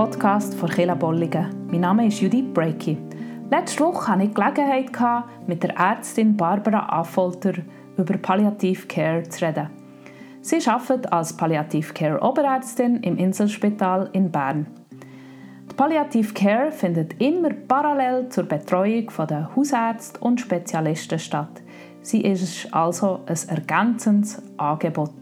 Podcast von Kela Bolligen. Mein Name ist Judith Breaky. Letzte Woche hatte ich die Gelegenheit, mit der Ärztin Barbara Affolter über Palliative Care zu reden. Sie arbeitet als Palliative Care Oberärztin im Inselspital in Bern. Die Palliative Care findet immer parallel zur Betreuung der Hausärzte und Spezialisten statt. Sie ist also ein ergänzendes Angebot.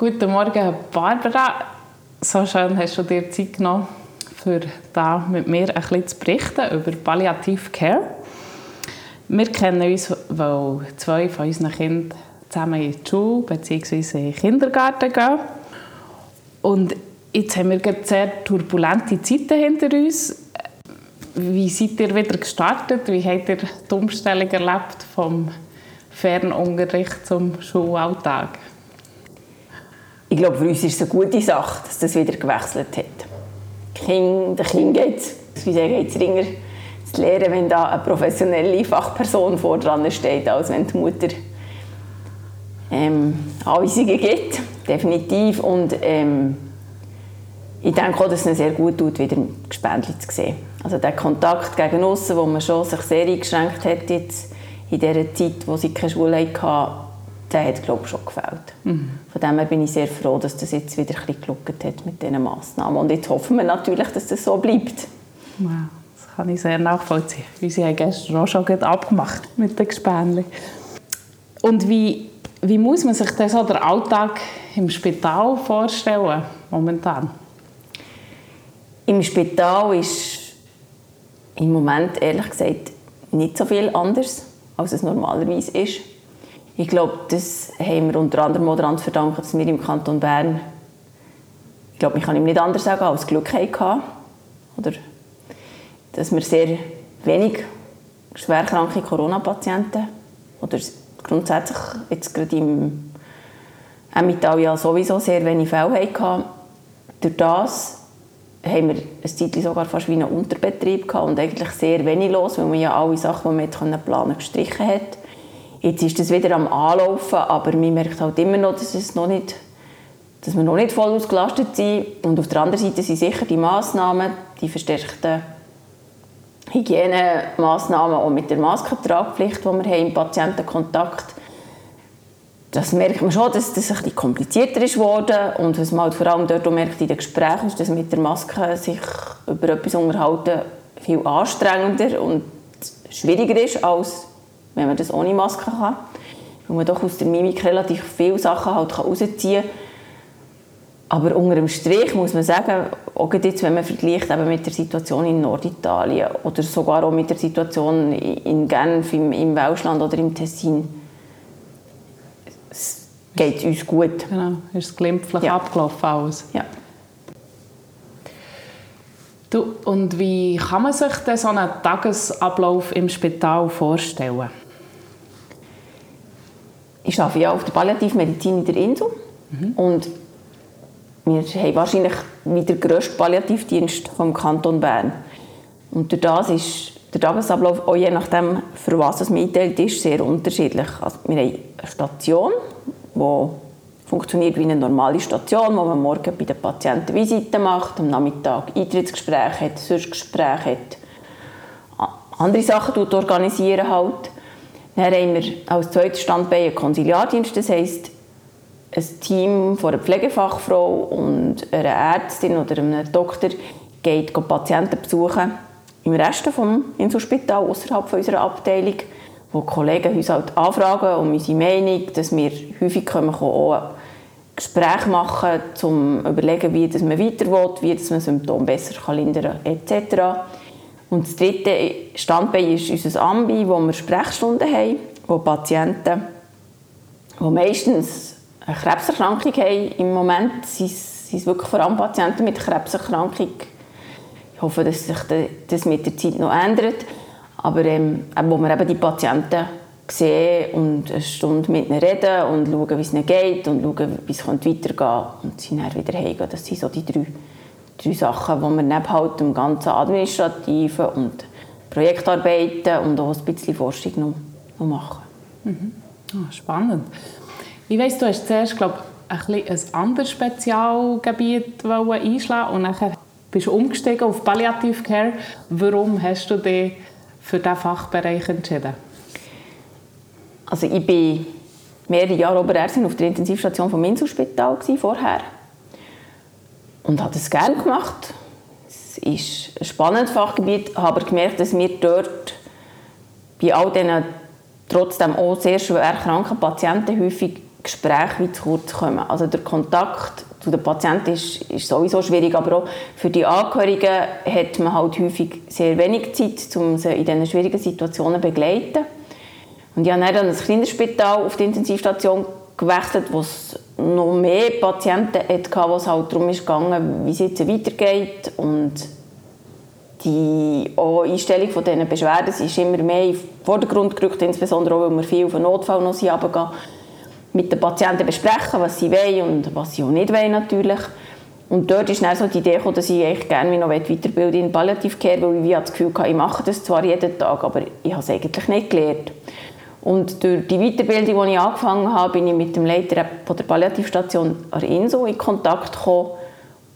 Guten Morgen, Barbara. So schön hast du dir Zeit genommen, für da mit mir ein bisschen zu berichten über Palliative Care. Wir kennen uns, weil zwei von unseren Kindern zusammen in die Schule bzw. in den Kindergarten gehen. Und jetzt haben wir sehr turbulente Zeiten hinter uns. Wie seid ihr wieder gestartet? Wie habt ihr die Umstellung erlebt vom Fernunterricht zum Schulalltag? Ich glaube, für uns ist es eine gute Sache, dass das wieder gewechselt hat. Kind, den Kind geht es, wie sagen, geht's ringer zu lernen, wenn da eine professionelle Fachperson vor dran steht, als wenn die Mutter ähm, Anweisungen gibt, definitiv. Und ähm, ich denke auch, dass es ihnen sehr gut tut, wieder Gespendli zu sehen. Also der Kontakt gegen aussen, wo man schon sich sehr eingeschränkt hat jetzt in dieser Zeit, wo sie keine Schule hatten, der hat glaube ich, schon gefällt. Mhm. Von dem her bin ich sehr froh, dass das jetzt wieder ein bisschen hat mit diesen Massnahmen. Und jetzt hoffen wir natürlich, dass das so bleibt. Wow, das kann ich sehr nachvollziehen. Wie sie haben gestern auch schon abgemacht mit den Gespänchen. Und wie, wie muss man sich das so den Alltag im Spital vorstellen momentan? Im Spital ist im Moment ehrlich gesagt nicht so viel anders, als es normalerweise ist. Ich glaube, das haben wir unter anderem daran zu verdanken, dass wir im Kanton Bern, ich glaube, ich kann ihm nicht anders sagen, als Glück hatten. Oder dass wir sehr wenig schwerkranke Corona-Patienten oder grundsätzlich jetzt gerade im Emmental ja sowieso sehr wenig Fälle hatten. Durch das haben wir eine Zeit sogar fast wie einen Unterbetrieb gehabt und eigentlich sehr wenig los, weil man ja alle Sachen, die man planen gestrichen hat. Jetzt ist es wieder am Anlaufen, aber man merkt halt immer noch, dass, es noch nicht, dass wir noch nicht voll ausgelastet sind. Und auf der anderen Seite sind sicher die Massnahmen, die verstärkten Hygienemaßnahmen, auch mit der Maskentragpflicht, die wir haben im Patientenkontakt, das merkt man schon, dass das ein bisschen komplizierter ist geworden und was man halt vor allem dort merkt in den Gesprächen ist, dass mit der Maske sich über etwas unterhalten viel anstrengender und schwieriger ist als wenn man das ohne Maske kann. Weil man doch aus der Mimik relativ viele Sachen halt herausziehen kann. Aber unter dem Strich muss man sagen, auch jetzt, wenn man vergleicht eben mit der Situation in Norditalien oder sogar auch mit der Situation in Genf, im, im Welschland oder im Tessin, es geht uns gut. Genau, ist es glimpflich ja. abgelaufen alles. Ja. Du, und wie kann man sich denn so einen Tagesablauf im Spital vorstellen? Ich arbeite ja auf der Palliativmedizin in der Insel. Mhm. Und wir haben wahrscheinlich wieder den grössten Palliativdienst vom Kanton Bern. Und durch das ist der Tagesablauf, auch je nachdem, für was es mitteilt ist, sehr unterschiedlich. Also wir haben eine Station, die funktioniert wie eine normale Station, wo man morgen bei den Patienten Visiten macht, am Nachmittag Eintrittsgespräche hat, Sonstgespräche hat, andere Sachen organisieren halt. Dann haben wir als zweites Standbein einen Konsiliardienst, das heisst, ein Team von einer Pflegefachfrau und einer Ärztin oder einem Doktor geht Patienten besuchen im Rest des Inselspitals, außerhalb unserer Abteilung, wo Kollegen uns halt anfragen um unsere Meinung, dass wir häufig können auch Gespräche machen, um zu überlegen, wie man weiter will, wie man Symptome besser lindern kann, etc. Und das dritte Standbein ist unser Ambi, wo wir Sprechstunden haben, wo Patienten, die meistens eine Krebserkrankung haben, im Moment sind es wirklich vor allem Patienten mit Krebserkrankung. Ich hoffe, dass sich das mit der Zeit noch ändert. Aber ähm, wo wir eben die Patienten sehen und eine Stunde mit ihnen reden und schauen, wie es ihnen geht und schauen, wie es weitergehen kann und sie dann wieder heimgehen. Das sind so die drei, drei Sachen, die wir neben halt dem ganzen Administrativen und Projektarbeiten und auch ein bisschen Forschung noch, noch machen. Mhm. Oh, spannend. Ich weiss, du hast zuerst, glaube ich, ein, ein anderes Spezialgebiet einschlagen und dann bist du umgestiegen auf Palliative Care. Warum hast du dich für diesen Fachbereich entschieden? Also ich war mehrere Jahre Oberärztin auf der Intensivstation vom Inselspital vorher und habe das gerne gemacht. Es ist ein spannendes Fachgebiet, habe aber gemerkt, dass wir dort bei all diesen trotzdem auch sehr schwer kranken Patienten häufig Gespräche zu kurz kommen. Also der Kontakt zu den Patienten ist, ist sowieso schwierig, aber auch für die Angehörigen hat man halt häufig sehr wenig Zeit, um sie in diesen schwierigen Situationen zu begleiten. Und ich habe dann ein kleines Spital auf die Intensivstation gewechselt, wo es noch mehr Patienten hatte, wo es halt darum ging, wie es jetzt weitergeht und die Einstellung von diesen Beschwerden ist immer mehr in den Vordergrund gerückt, insbesondere auch, weil wir viel auf den Notfall noch runtergehen. Mit den Patienten besprechen, was sie wollen und was sie auch nicht wollen natürlich. Und dort ist dann so die Idee gekommen, dass ich eigentlich gerne mich noch weiterbilden in Palliative Care, weil ich das Gefühl hatte, ich mache das zwar jeden Tag, aber ich habe es eigentlich nicht gelernt. Und durch die Weiterbildung, die ich angefangen habe, bin ich mit dem Leiter von der Palliativstation an INSO in Kontakt gekommen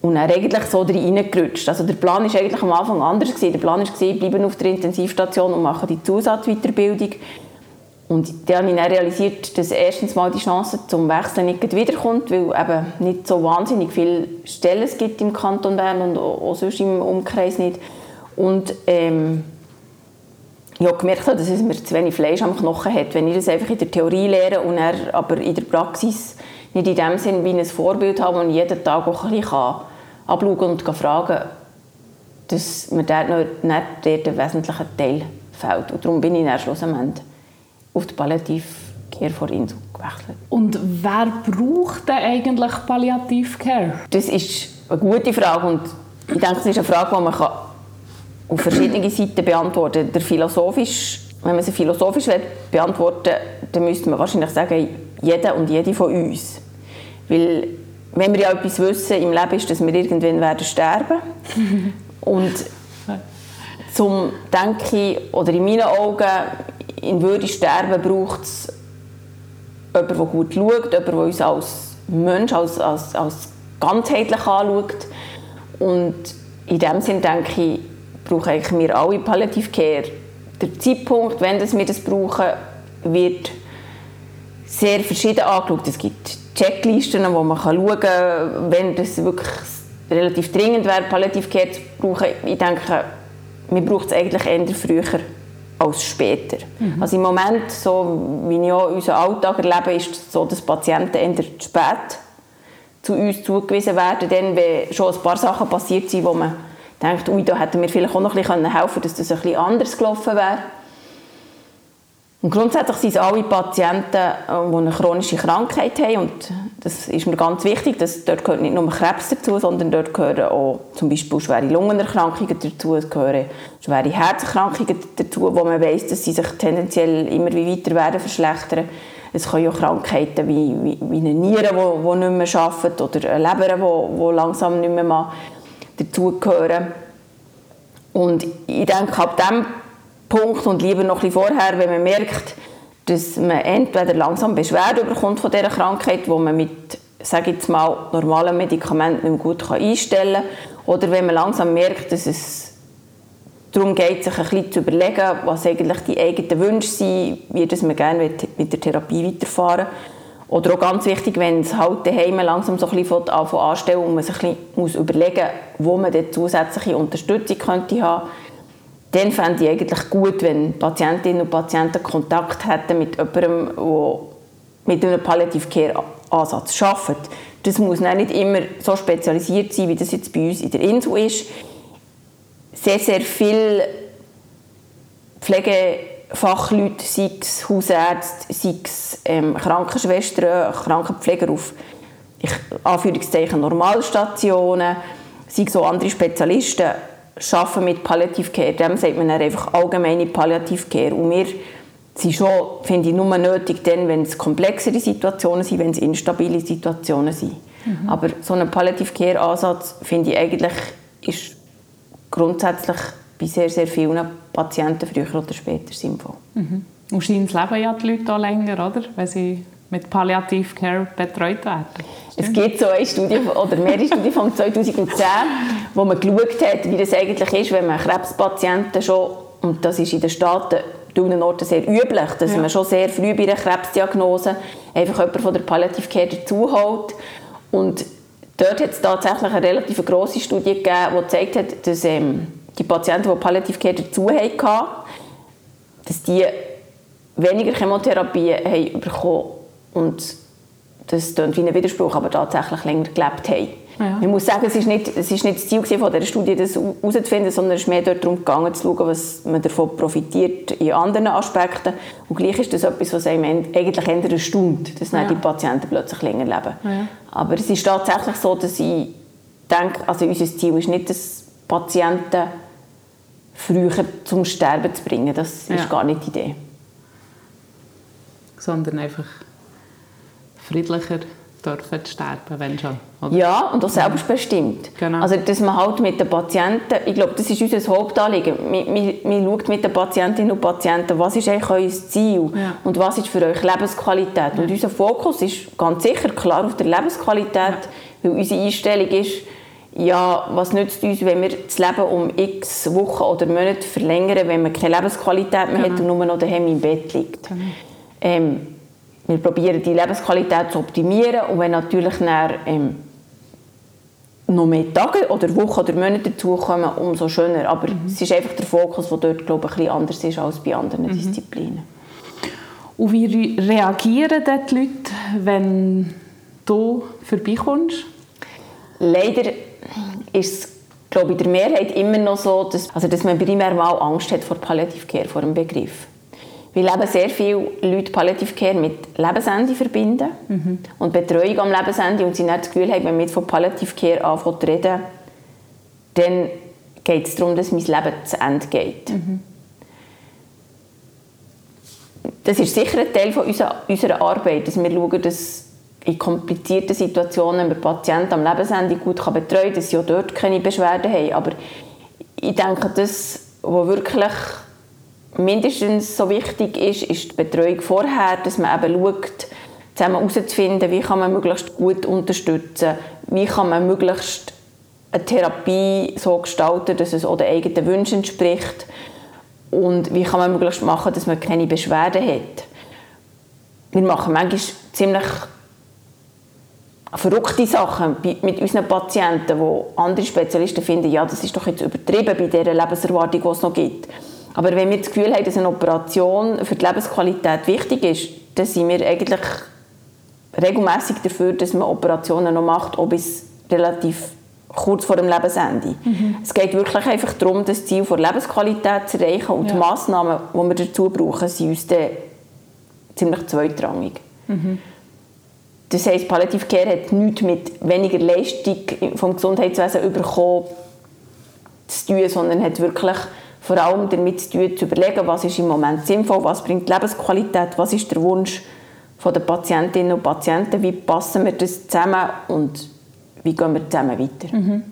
und dann eigentlich so reingerutscht. Also der Plan war eigentlich am Anfang anders. Gewesen. Der Plan war, ich bleibe auf der Intensivstation und mache die Zusatzweiterbildung. Und dann habe ich dann realisiert, dass erstens mal die Chance zum Wechseln nicht wiederkommt, weil eben nicht so wahnsinnig viele Stellen es gibt im Kanton Bern und auch sonst im Umkreis nicht. Und ähm, ich habe gemerkt, dass es mir zu wenig Fleisch am Knochen hat. Wenn ich das einfach in der Theorie lehre und er aber in der Praxis nicht in dem Sinn wie ein Vorbild habe und jeden Tag auch ein bisschen kann abschauen und fragen, dass mir dort noch nicht der wesentliche Teil fehlt. Und darum bin ich dann schlussendlich auf die Palliativcare vor Insel gewechselt. Und wer braucht denn eigentlich Palliativcare? Das ist eine gute Frage und ich denke, es ist eine Frage, die man auf verschiedene Seiten beantworten. Der philosophisch, wenn man sie philosophisch beantworten will, dann müsste man wahrscheinlich sagen, jeder und jede von uns. Weil wenn wir ja etwas wissen im Leben, ist, dass wir irgendwann werden sterben. und zum denke oder in meinen Augen, in Würde sterben, braucht es jemanden, der gut schaut, jemanden, der uns als Mensch, als, als, als ganzheitlich anschaut. Und in dem Sinne denke ich, brauchen eigentlich wir alle Palliative Care. Der Zeitpunkt, wenn wir das brauchen, wird sehr verschieden angeschaut. Es gibt Checklisten, wo man schauen kann, wenn das wirklich relativ dringend wäre, Palliative Care zu brauchen. Ich denke, man braucht es eigentlich eher früher als später. Mhm. Also im Moment, so wie ich auch unseren Alltag erlebe, ist es so, dass Patienten eher zu spät zu uns zugewiesen werden, dann, wenn schon ein paar Sachen passiert sind, wo man denkt, ui, da hätten wir vielleicht auch noch ein bisschen helfen können, dass das ein bisschen anders gelaufen wäre. Und grundsätzlich sind es alle Patienten, äh, die eine chronische Krankheit haben. Und das ist mir ganz wichtig, dass dort gehört nicht nur Krebs dazu, sondern dort gehören auch zum Beispiel schwere Lungenerkrankungen dazu, es gehören schwere Herzerkrankungen dazu, wo man weiß, dass sie sich tendenziell immer weiter werden verschlechtern. Es können auch Krankheiten wie, wie, wie eine Niere, die, nicht mehr arbeitet, oder eine Leber, die, langsam nicht mehr dazugehören. Und ich denke, ab diesem Punkt und lieber noch ein vorher, wenn man merkt, dass man entweder langsam Beschwerden bekommt von dieser Krankheit, wo man mit sage jetzt mal, normalen Medikamenten nicht gut einstellen kann, oder wenn man langsam merkt, dass es darum geht, sich ein bisschen zu überlegen, was eigentlich die eigenen Wünsche sind, wie das man gerne mit der Therapie weiterfahren Oder auch ganz wichtig, wenn es halt daheim langsam so ein bisschen anstellen und man sich ein bisschen überlegen muss, wo man zusätzliche Unterstützung könnte haben dann fände ich eigentlich gut, wenn Patientinnen und Patienten Kontakt hätten mit jemandem, der mit einem Palliative Care Ansatz arbeitet. Das muss nicht immer so spezialisiert sein, wie das jetzt bei uns in der Insel ist. Sehr, sehr viele Pflegefachleute, sei es Hausärzte, sei es ähm, Krankenschwestern, Krankenpfleger auf ich, Anführungszeichen Normalstationen, sei es auch andere Spezialisten, arbeiten mit Palliative Care, dem sagt man einfach allgemeine Palliative Care. Und wir sind schon, finde ich, nur nötig, dann, wenn es komplexere Situationen sind, wenn es instabile Situationen sind. Mhm. Aber so ein Palliative Care Ansatz, finde ich eigentlich, ist grundsätzlich bei sehr, sehr vielen Patienten früher oder später sinnvoll. Mhm. Und scheint leben ja die Leute auch länger, oder? Wenn sie mit Palliative Care betreut werden. Es gibt so eine Studie, oder mehrere Studien von 2010, wo man geschaut hat, wie das eigentlich ist, wenn man Krebspatienten schon, und das ist in den Staaten an Orten sehr üblich, dass ja. man schon sehr früh bei einer Krebsdiagnose einfach jemanden von der Palliative Care dazuholt. Und dort hat es tatsächlich eine relativ grosse Studie gegeben, die gezeigt hat, dass ähm, die Patienten, die Palliative Care dazu hatten, dass die weniger Chemotherapie haben bekommen und das klingt wie ein Widerspruch, aber tatsächlich länger gelebt haben. Ja. Ich muss sagen, es ist nicht, es ist nicht das Ziel von dieser Studie, das herauszufinden, sondern es ist mehr darum gegangen, zu schauen, was man davon profitiert in anderen Aspekten. Und gleich ist das etwas, was einem eigentlich eher erstaunt, dass ja. die Patienten plötzlich länger leben. Ja. Aber es ist tatsächlich so, dass ich denke, also unser Ziel ist nicht, dass Patienten früher zum Sterben zu bringen. Das ist gar nicht die Idee. Sondern einfach friedlicher dürfen sterben, wenn schon. Oder? Ja, und auch selbstbestimmt. Genau. Also, dass man halt mit den Patienten, ich glaube, das ist unser Hauptanliegen, man, man, man schaut mit den Patientinnen und Patienten, was ist eigentlich euer Ziel ja. und was ist für euch Lebensqualität. Ja. Und unser Fokus ist ganz sicher klar auf der Lebensqualität, ja. weil unsere Einstellung ist, ja, was nützt uns, wenn wir das Leben um x Wochen oder Monate verlängern, wenn man keine Lebensqualität mehr genau. hat und nur noch daheim im Bett liegt. Genau. Ähm, wir probieren die Lebensqualität zu optimieren und wenn natürlich dann, ähm, noch mehr Tage oder Wochen oder Monate dazukommen, umso schöner. Aber mhm. es ist einfach der Fokus, der dort glaube ich, ein bisschen anders ist als bei anderen mhm. Disziplinen. Und wie reagieren die Leute, wenn du vorbeikommst? Leider ist glaube in der Mehrheit immer noch so, dass, also, dass man primär mal Angst hat vor Palliative Care, vor dem Begriff. Weil eben sehr viele Leute Palliative Care mit Lebensende verbinden mhm. und Betreuung am Lebensende und sie nicht das Gefühl haben, wenn wir von Palliative Care anfangen zu reden, dann geht es darum, dass mein Leben zu Ende geht. Mhm. Das ist sicher ein Teil von unserer, unserer Arbeit, dass wir schauen, dass in komplizierten Situationen wir Patienten am Lebensende gut betreuen kann, dass sie auch dort keine Beschwerden haben. Aber ich denke, das, was wirklich mindestens so wichtig ist, ist die Betreuung vorher, dass man eben schaut, zusammen herauszufinden, wie kann man möglichst gut unterstützen, wie kann man möglichst eine Therapie so gestalten, dass es auch den eigenen Wünschen entspricht und wie kann man möglichst machen, dass man keine Beschwerden hat. Wir machen manchmal ziemlich verrückte Sachen mit unseren Patienten, wo andere Spezialisten finden, ja, das ist doch jetzt übertrieben bei dieser Lebenserwartung, die es noch gibt. Aber wenn wir das Gefühl haben, dass eine Operation für die Lebensqualität wichtig ist, dann sind wir eigentlich regelmäßig dafür, dass man Operationen noch macht, auch bis relativ kurz vor dem Lebensende. Mhm. Es geht wirklich einfach darum, das Ziel der Lebensqualität zu erreichen und ja. die Massnahmen, die wir dazu brauchen, sind uns dann ziemlich zweitrangig. Mhm. Das heisst, Palliative Care hat nichts mit weniger Leistung vom Gesundheitswesen bekommen zu tun, sondern hat wirklich vor allem damit zu tun, zu überlegen, was ist im Moment sinnvoll, was bringt Lebensqualität, was ist der Wunsch der Patientinnen und Patienten, wie passen wir das zusammen und wie gehen wir zusammen weiter. Mhm.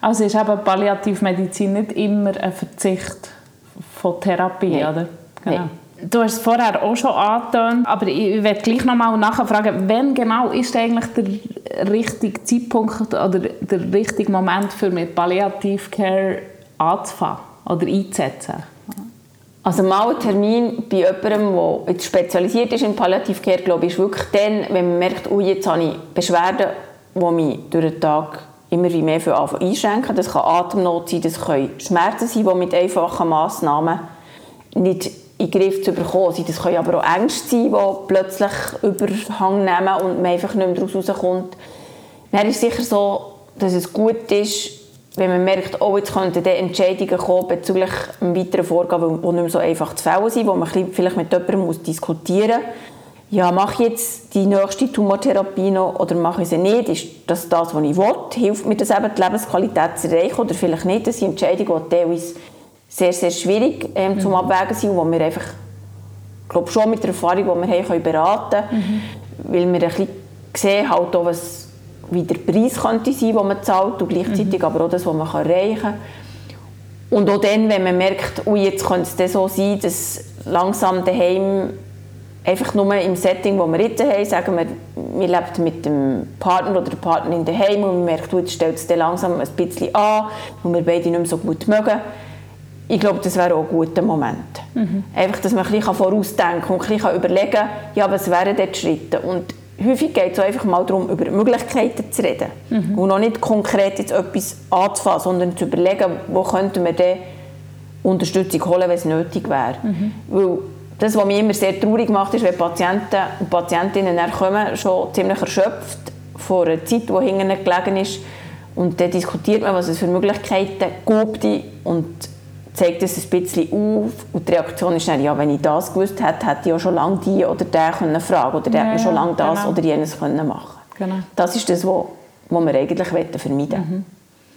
Also ist eben Palliativmedizin nicht immer ein Verzicht von Therapie, Nein. oder? Genau. Nein. Du hast es vorher auch schon angetönt, aber ich werde gleich noch mal nachfragen, wann genau ist eigentlich der richtige Zeitpunkt oder der richtige Moment für mit Palliativcare anzufangen? oder einzusetzen? Also mal ein Termin bei jemandem, der jetzt spezialisiert ist in Palliative glaube ich, ist wirklich dann, wenn man merkt, oh, jetzt habe ich Beschwerden, die mich durch den Tag immer mehr für einschränken. Das kann Atemnot sein, das können Schmerzen sein, die mit einfachen Massnahmen nicht in den Griff zu bekommen sind. Das können aber auch Ängste sein, die plötzlich Überhang nehmen und man einfach nicht mehr daraus rauskommt. Dann ist es sicher so, dass es gut ist, wenn man merkt, oh, jetzt könnten Entscheidungen kommen bezüglich einem weiteren Vorgehen, die nicht mehr so einfach zu fällen sind, wo man vielleicht mit jemandem diskutieren muss, ja, mache ich jetzt die nächste Tumortherapie noch oder mache ich sie nicht? Ist das das, was ich will? Hilft mir das eben, die Lebensqualität zu erreichen oder vielleicht nicht? Das sind Entscheidungen, die teilweise sehr, sehr schwierig ähm, zum mhm. Abwägen sind, wo wir einfach, glaube schon mit der Erfahrung, die wir haben, können beraten können, mhm. weil wir ein bisschen sehen, halt auch, was wie der Preis könnte sein, den man zahlt und gleichzeitig mhm. aber auch das, was man erreichen kann. Und auch dann, wenn man merkt, oh, jetzt könnte es so sein, dass langsam daheim einfach nur im Setting, wo wir jetzt haben, sagen wir, wir leben mit dem Partner oder der Partnerin daheim und man merkt, jetzt stellt es langsam ein bisschen an und wir beide nicht mehr so gut mögen. Ich glaube, das wäre auch ein guter Moment. Mhm. Einfach, dass man ein bisschen vorausdenken und ein bisschen überlegen kann, ja, was wären dort Schritte. Und häufig geht es einfach mal darum, über Möglichkeiten zu reden. Mhm. Und noch nicht konkret jetzt etwas anzufangen, sondern zu überlegen, wo könnten wir dann Unterstützung holen, wenn es nötig wäre. Mhm. Weil das, was mich immer sehr traurig macht, ist, wenn Patienten und Patientinnen kommen, schon ziemlich erschöpft vor einer Zeit, die hinten gelegen ist. Und dann diskutiert man, was es für Möglichkeiten gibt und zeigt es ein bisschen auf. Und die Reaktion ist dann, ja, wenn ich das gewusst hätte, hätte ich auch schon lange die oder den können fragen oder der ja, hätte schon lange das genau. oder jenes können machen genau. Das ist das, was wir eigentlich vermeiden. Mhm.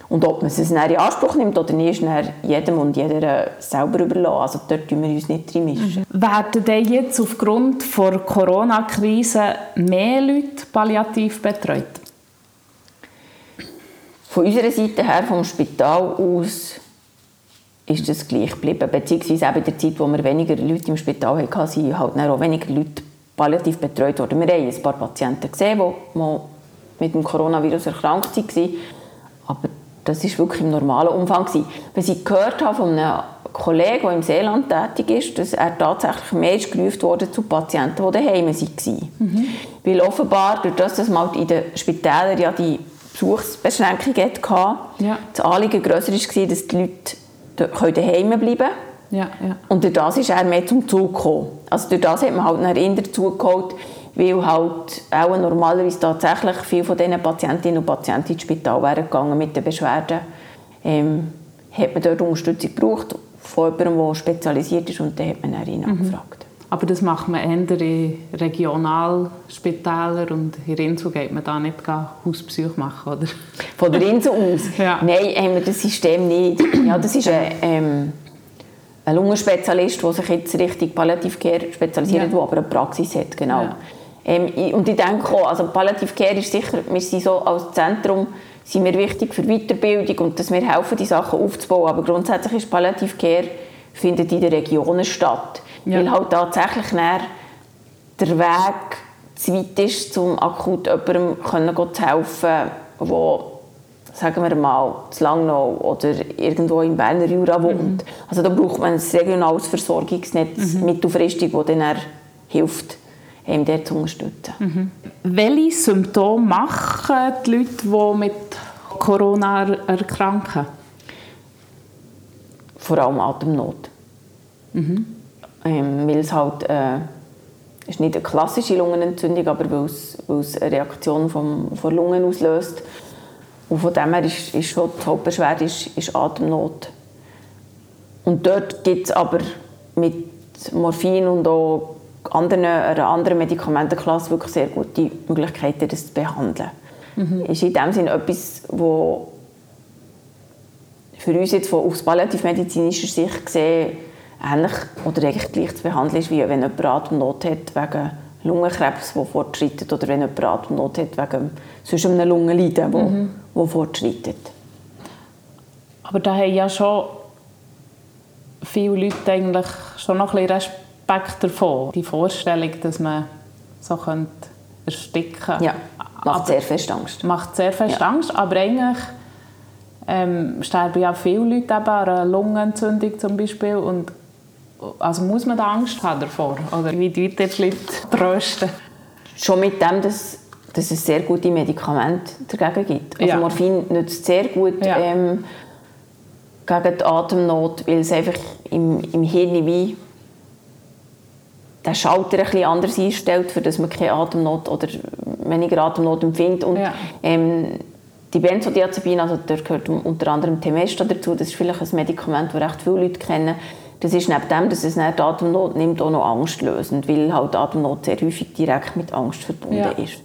Und ob man es in Anspruch nimmt oder nicht, ist jedem und jeder selber überlassen. Also dort tun wir uns nicht reinmischen. Mhm. Werden denn jetzt aufgrund der Corona-Krise mehr Leute palliativ betreut? Von unserer Seite her, vom Spital aus, ist das gleich geblieben. Beziehungsweise auch in der Zeit, wo wir weniger Leute im Spital hatten, sind halt auch weniger Leute palliativ betreut worden. Wir haben ein paar Patienten gesehen, die mit dem Coronavirus erkrankt waren. Aber das war wirklich im normalen Umfang. Was ich gehört habe von einem Kollegen, der im Seeland tätig ist, dass er tatsächlich mehr gerufen wurde zu Patienten, die daheim waren. Mhm. Weil offenbar, durch das, dass man in den Spitälern ja die Besuchsbeschränkung hatte, ja. das Anliegen grösser war, dass die Leute daheim bleiben. Ja, ja. Und durch das ist er mehr zum Zug gekommen. Also durch das hat man halt einen Rinder zugeholt, weil halt auch normalerweise tatsächlich viele von diesen Patientinnen und Patienten ins Spital wären gegangen mit den Beschwerden. Ähm, hat man dort Unterstützung gebraucht von jemandem, der spezialisiert ist und dann hat man dann ihn mhm. angefragt. Aber das macht man eher in Regionalspitälern und in Insel geht man da nicht Hausbesuch machen, oder? Von der Insel aus? ja. Nein, haben wir das System nicht. Ja, das ist ein, ähm, ein Lungenspezialist, der sich jetzt Richtung Palliative Care spezialisiert, ja. der aber eine Praxis hat, genau. Ja. Ähm, und ich denke auch, also Palliative Care ist sicher, wir sind so als Zentrum sind wir wichtig für Weiterbildung und dass wir helfen, die Sachen aufzubauen. Aber grundsätzlich ist Palliative Care findet in den Regionen statt. Ja. Weil halt tatsächlich der Weg zu weit ist, um akut jemandem zu helfen, der sagen wir mal, zu Langnau oder irgendwo im Berner Jura wohnt. Mhm. Also da braucht man ein regionales Versorgungsnetz mhm. mittelfristig, das dann hilft, eben dort zu unterstützen. Mhm. Welche Symptome machen die Leute, die mit Corona erkranken? Vor allem Atemnot. Mhm. Ähm, weil es halt äh, ist nicht eine klassische Lungenentzündung, aber weil es, weil es eine Reaktion vom, von Lungen auslöst. Und von dem her ist, ist schon die Hauptbeschwerde ist, ist Atemnot. Und dort gibt es aber mit Morphin und auch anderen, einer anderen Medikamentenklasse wirklich sehr gute Möglichkeiten, das zu behandeln. Mhm. Ist in dem Sinne etwas, wo für uns jetzt von aus palliativmedizinischer Sicht gesehen ähnlich oder eigentlich gleich zu behandeln ist, wie wenn jemand Atemnot hat wegen Lungenkrebs, der fortschreitet, oder wenn jemand Atemnot hat wegen sonst einem Lungenleiden, wo, mhm. wo fortschreitet. Aber da haben ja schon viele Leute eigentlich schon noch ein bisschen Respekt davon. Die Vorstellung, dass man so könnte ersticken könnte. Ja, macht aber, sehr fest Angst. Macht sehr fest ja. Angst, aber eigentlich ähm, sterben ja viele Leute eben an einer Lungenentzündung zum Beispiel und also muss man da Angst haben davor? Oder wie tut ihr Leute trösten? Schon mit dem, dass, dass es sehr gute Medikamente dagegen gibt. Also ja. Morphin nützt sehr gut ja. ähm, gegen die Atemnot, weil es einfach im, im Hirn wie den Schalter ein bisschen anders einstellt, für dass man keine Atemnot oder weniger Atemnot empfindet. Und, ja. ähm, die Benzodiazepine, also da gehört unter anderem Temesta dazu, das ist vielleicht ein Medikament, das recht viele Leute kennen. Das ist neben dem, dass es nicht die Atemnot nimmt, auch noch angstlösend, weil halt Atemnot sehr häufig direkt mit Angst verbunden ja. ist.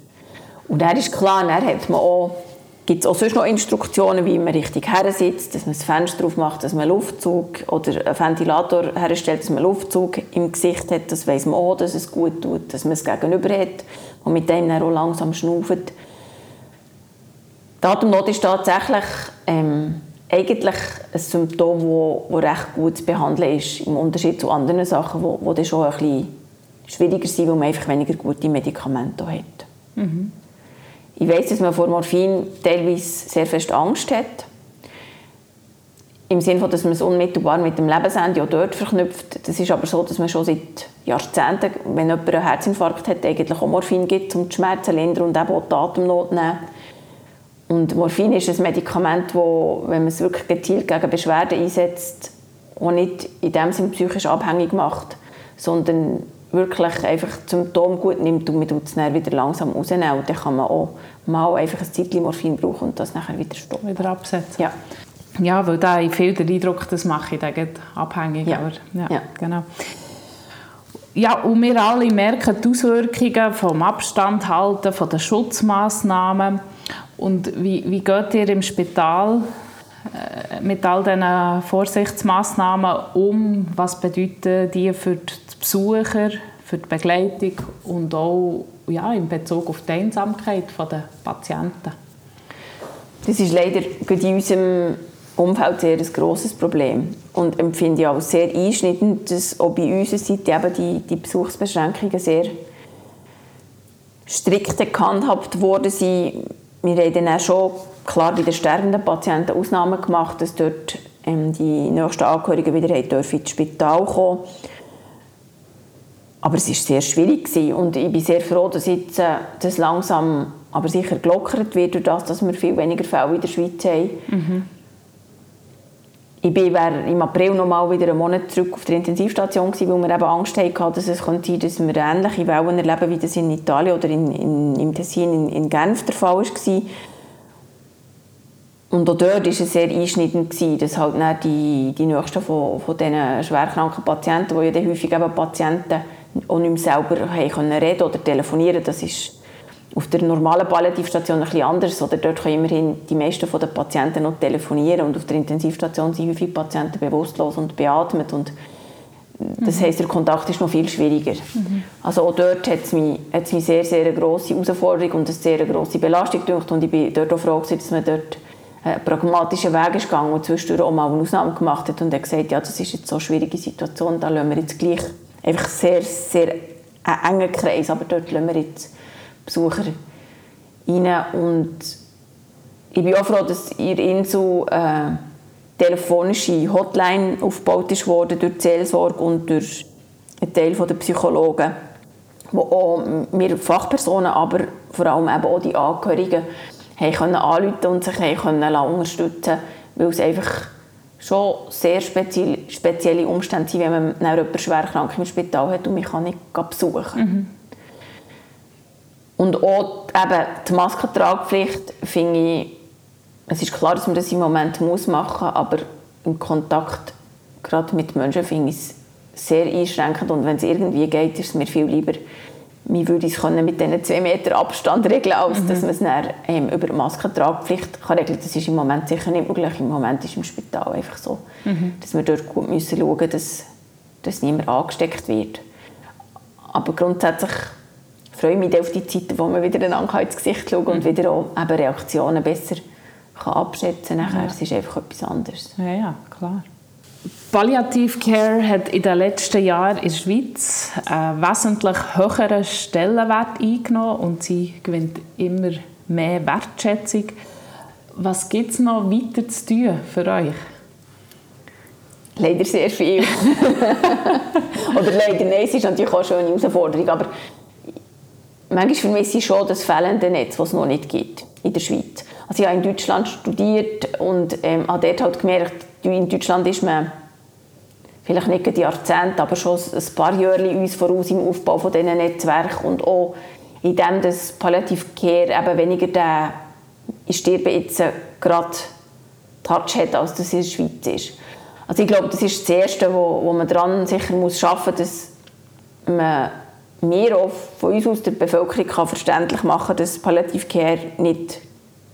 Und dann ist klar, dann hat man auch gibt es auch sonst noch Instruktionen, wie man richtig her sitzt, dass man das Fenster aufmacht, dass man Luftzug oder einen Ventilator herstellt, dass man Luftzug im Gesicht hat. Das weiß man auch, dass es gut tut, dass man es gegenüber hat und mit dem dann auch langsam schnauft. Die Atemnot ist tatsächlich ähm, eigentlich ein Symptom, das recht gut zu behandeln ist, im Unterschied zu anderen Sachen, wo dann schon ein bisschen schwieriger sein, weil man einfach weniger gute Medikamente hat. Mhm. Ich weiß, dass man vor Morphin teilweise sehr fest Angst hat. Im Sinne, dass man es unmittelbar mit dem Lebensende auch dort verknüpft. Das ist aber so, dass man schon seit Jahrzehnten, wenn jemand einen Herzinfarkt hat, eigentlich auch Morphin gibt, um die Schmerzen zu lindern und eben auch die Atemnot zu nehmen. Und Morphin ist ein Medikament, das, wenn man es wirklich gezielt gegen Beschwerden einsetzt, auch nicht in dem Sinne psychisch abhängig macht, sondern wirklich einfach das Symptom gut nimmt und man tut es dann wieder langsam rausnehmen. Und dann kann man auch mal einfach ein Zeitchen Morphin brauchen und das nachher wieder stoppen. Wieder absetzen. Ja. Ja, weil da ich viel den Eindruck, das mache ich dann abhängig. Ja. Aber, ja, Ja. Genau. Ja, und wir alle merken die Auswirkungen vom Abstand halten, von den Schutzmaßnahmen. Und wie, wie geht ihr im Spital äh, mit all diesen Vorsichtsmaßnahmen um? Was bedeuten die für die Besucher, für die Begleitung und auch ja, in Bezug auf die Einsamkeit der Patienten? Das ist leider in unserem Umfeld sehr ein grosses Problem. Und empfinde ich auch sehr einschneidend, dass auch bei unserer Seite eben die, die Besuchsbeschränkungen sehr strikt gehandhabt worden sind. Wir haben dann auch schon klar bei den sterbenden Patienten Ausnahmen gemacht, dass dort ähm, die nächsten Angehörigen wieder dürfen ins Spital kommen aber es war sehr schwierig gewesen. und ich bin sehr froh, dass jetzt äh, das langsam aber sicher gelockert wird, durch das, dass wir viel weniger Fälle in der Schweiz haben. Ich wäre im April noch mal wieder einen Monat zurück auf der Intensivstation weil wir eben Angst hatten, dass es könnte sein, dass wir ähnliche Wellen erleben, wie das in Italien oder in, in, im Tessin in, in Genf der Fall war. Und auch dort war es sehr einschneidend, gewesen, dass halt dann die, die Nächsten von, von diesen schwerkranken Patienten, die ja häufig eben Patienten auch nicht mehr selber haben können reden oder telefonieren das auf der normalen Palliativstation ein bisschen anders. Oder dort können immerhin die meisten der Patienten noch telefonieren und auf der Intensivstation sind häufig Patienten bewusstlos und beatmet. Und das heisst, der Kontakt ist noch viel schwieriger. Also auch dort hat es mich, hat's mich sehr, sehr eine grosse Herausforderung und eine sehr grosse Belastung gedacht und ich bin dort auch froh, gewesen, dass man dort einen pragmatischen Weg ist gegangen und zwischendurch auch mal eine Ausnahme gemacht hat und hat gesagt, ja, das ist jetzt so eine schwierige Situation, da lassen wir jetzt gleich einfach sehr, sehr einen engen Kreis, aber dort lassen wir jetzt Besucher rein und ich bin auch froh, dass der Insel eine telefonische Hotline aufgebaut worden durch die Seelsorge und durch einen Teil der Psychologen, wo auch wir Fachpersonen, aber vor allem eben auch die Angehörigen haben können anrufen und sich haben können unterstützen weil es einfach schon sehr spezielle, Umstände sind, wenn man jemanden schwer krank im Spital hat und man kann nicht besuchen. Und auch eben die Maskentragpflicht finde ich, es ist klar, dass man das im Moment muss machen muss, aber im Kontakt gerade mit Menschen finde ich es sehr einschränkend und wenn es irgendwie geht, ist es mir viel lieber, wir würden es können mit diesen zwei Meter Abstand regeln, als dass man es dann, ähm, über die Maskentragpflicht kann regeln Das ist im Moment sicher nicht möglich. Im Moment ist im Spital einfach so, dass wir dort gut müssen schauen müssen, dass, dass niemand angesteckt wird. Aber grundsätzlich freue ich mich auf die Zeiten, wo man wieder einander ins Gesicht schauen kann und wieder auch eben Reaktionen besser kann abschätzen kann. Es ist einfach etwas anderes. Ja, ja, klar. Palliative Care hat in den letzten Jahren in der Schweiz einen wesentlich höheren Stellenwert eingenommen und sie gewinnt immer mehr Wertschätzung. Was gibt es noch weiter zu tun für euch? Leider sehr viel. Oder leider nein, es ist natürlich auch schon eine Herausforderung, aber manchmal vermisse ich schon das fehlende Netz, das es noch nicht gibt in der Schweiz. Also ich habe in Deutschland studiert und ähm, habe dort halt gemerkt, in Deutschland ist man vielleicht nicht die Jahrzehnte, aber schon ein paar Jahre uns voraus im Aufbau von diesen Netzwerken und auch in dem, dass Palliative Care eben weniger den «Ich sterbe jetzt» gerade Touch hat, als das in der Schweiz ist. Also ich glaube, das ist das Erste, wo, wo man dran sicher muss schaffen, dass man mir auch von uns aus der Bevölkerung kann verständlich machen dass Palliative Care nicht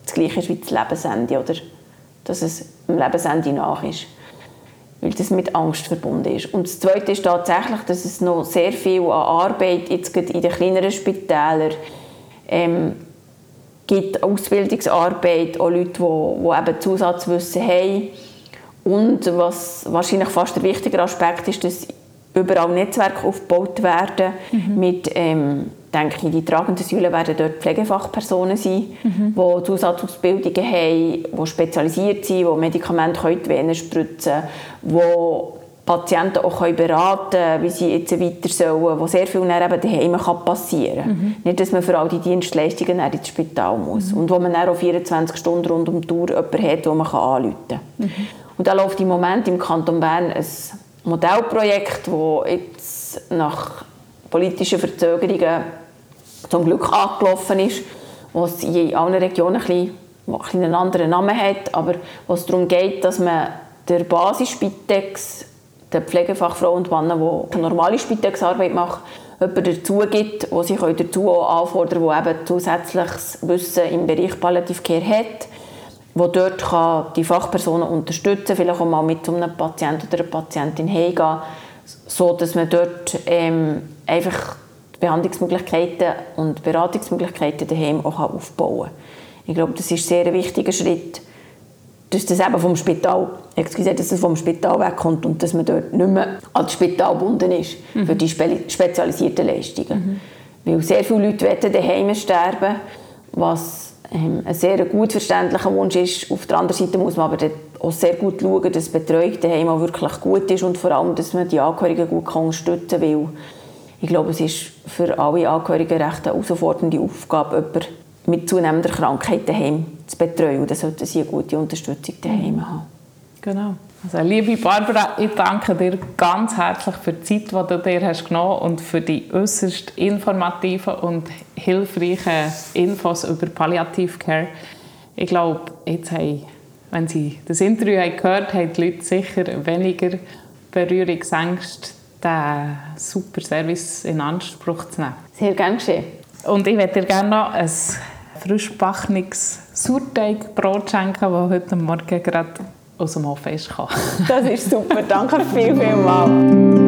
das Gleiche ist wie das Lebensende, oder? Dass es dem Lebensende nach ist. Weil das mit Angst verbunden ist. Und das Zweite ist tatsächlich, dass es noch sehr viel an Arbeit jetzt in den kleineren Spitälern ähm, gibt, Ausbildungsarbeit, auch Leute, die, die eben Zusatzwissen haben. Und was wahrscheinlich fast der wichtigere Aspekt ist, dass überall Netzwerke aufgebaut werden. Mhm. Mit, ähm, denke ich, die tragenden Säulen werden dort Pflegefachpersonen sein, mhm. die Zusatzausbildungen haben, die spezialisiert sind, die Medikamente können die Venen spritzen können, die Patienten auch beraten können, wie sie jetzt weiter sollen, wo sehr viel dann eben daheim passieren kann. Mhm. Nicht, dass man für all die Dienstleistungen ins Spital muss. Mhm. Und wo man dann auch 24 Stunden rund um die Uhr jemanden hat, den man anrufen kann. Mhm. Und da läuft im Moment im Kanton Bern ein Modellprojekt, das jetzt nach politischen Verzögerungen zum Glück angelaufen ist, was in allen Regionen ein bisschen, ein bisschen einen anderen Namen hat, aber es darum geht, dass man der Basis-Spitex den Pflegefachfrauen und Männern, die normale Spitexarbeit machen, jemanden dazu gibt, der sich dazu auch anfordern kann, der eben zusätzliches Wissen im Bereich Palliative Care hat, wo dort kann die Fachpersonen unterstützen vielleicht auch mal mit einem Patienten oder einer Patientin heimgehen, so dass man dort ähm, einfach Behandlungsmöglichkeiten und Beratungsmöglichkeiten daheim auch aufbauen kann. Ich glaube, das ist sehr ein wichtiger Schritt, dass das eben vom Spital, excuse, dass das vom Spital wegkommt und dass man dort nicht mehr als Spital gebunden ist mhm. für die spe spezialisierten Leistungen. Mhm. Weil sehr viele Leute wollen daheim sterben, was ähm, ein sehr gut verständlicher Wunsch ist. Auf der anderen Seite muss man aber auch sehr gut schauen, dass Betreuung daheim auch wirklich gut ist und vor allem, dass man die Angehörigen gut unterstützen kann, weil ich glaube, es ist für alle Angehörigen recht eine herausfordernde Aufgabe, jemanden mit zunehmender Krankheit daheim zu betreuen. Und dann sollten sie eine gute Unterstützung daheim haben. Genau. Also, liebe Barbara, ich danke dir ganz herzlich für die Zeit, die du dir hast genommen und für die äußerst informativen und hilfreichen Infos über Palliative Care. Ich glaube, jetzt haben, wenn Sie das Interview haben gehört haben, die Leute sicher weniger Berührungsängste, diesen super Service in Anspruch zu nehmen. Sehr gerne geschehen. Und ich würde dir gerne noch ein frisch backenes Sauerteigbrot schenken, das heute Morgen gerade aus dem Ofen ist Das ist super, danke viel, viel.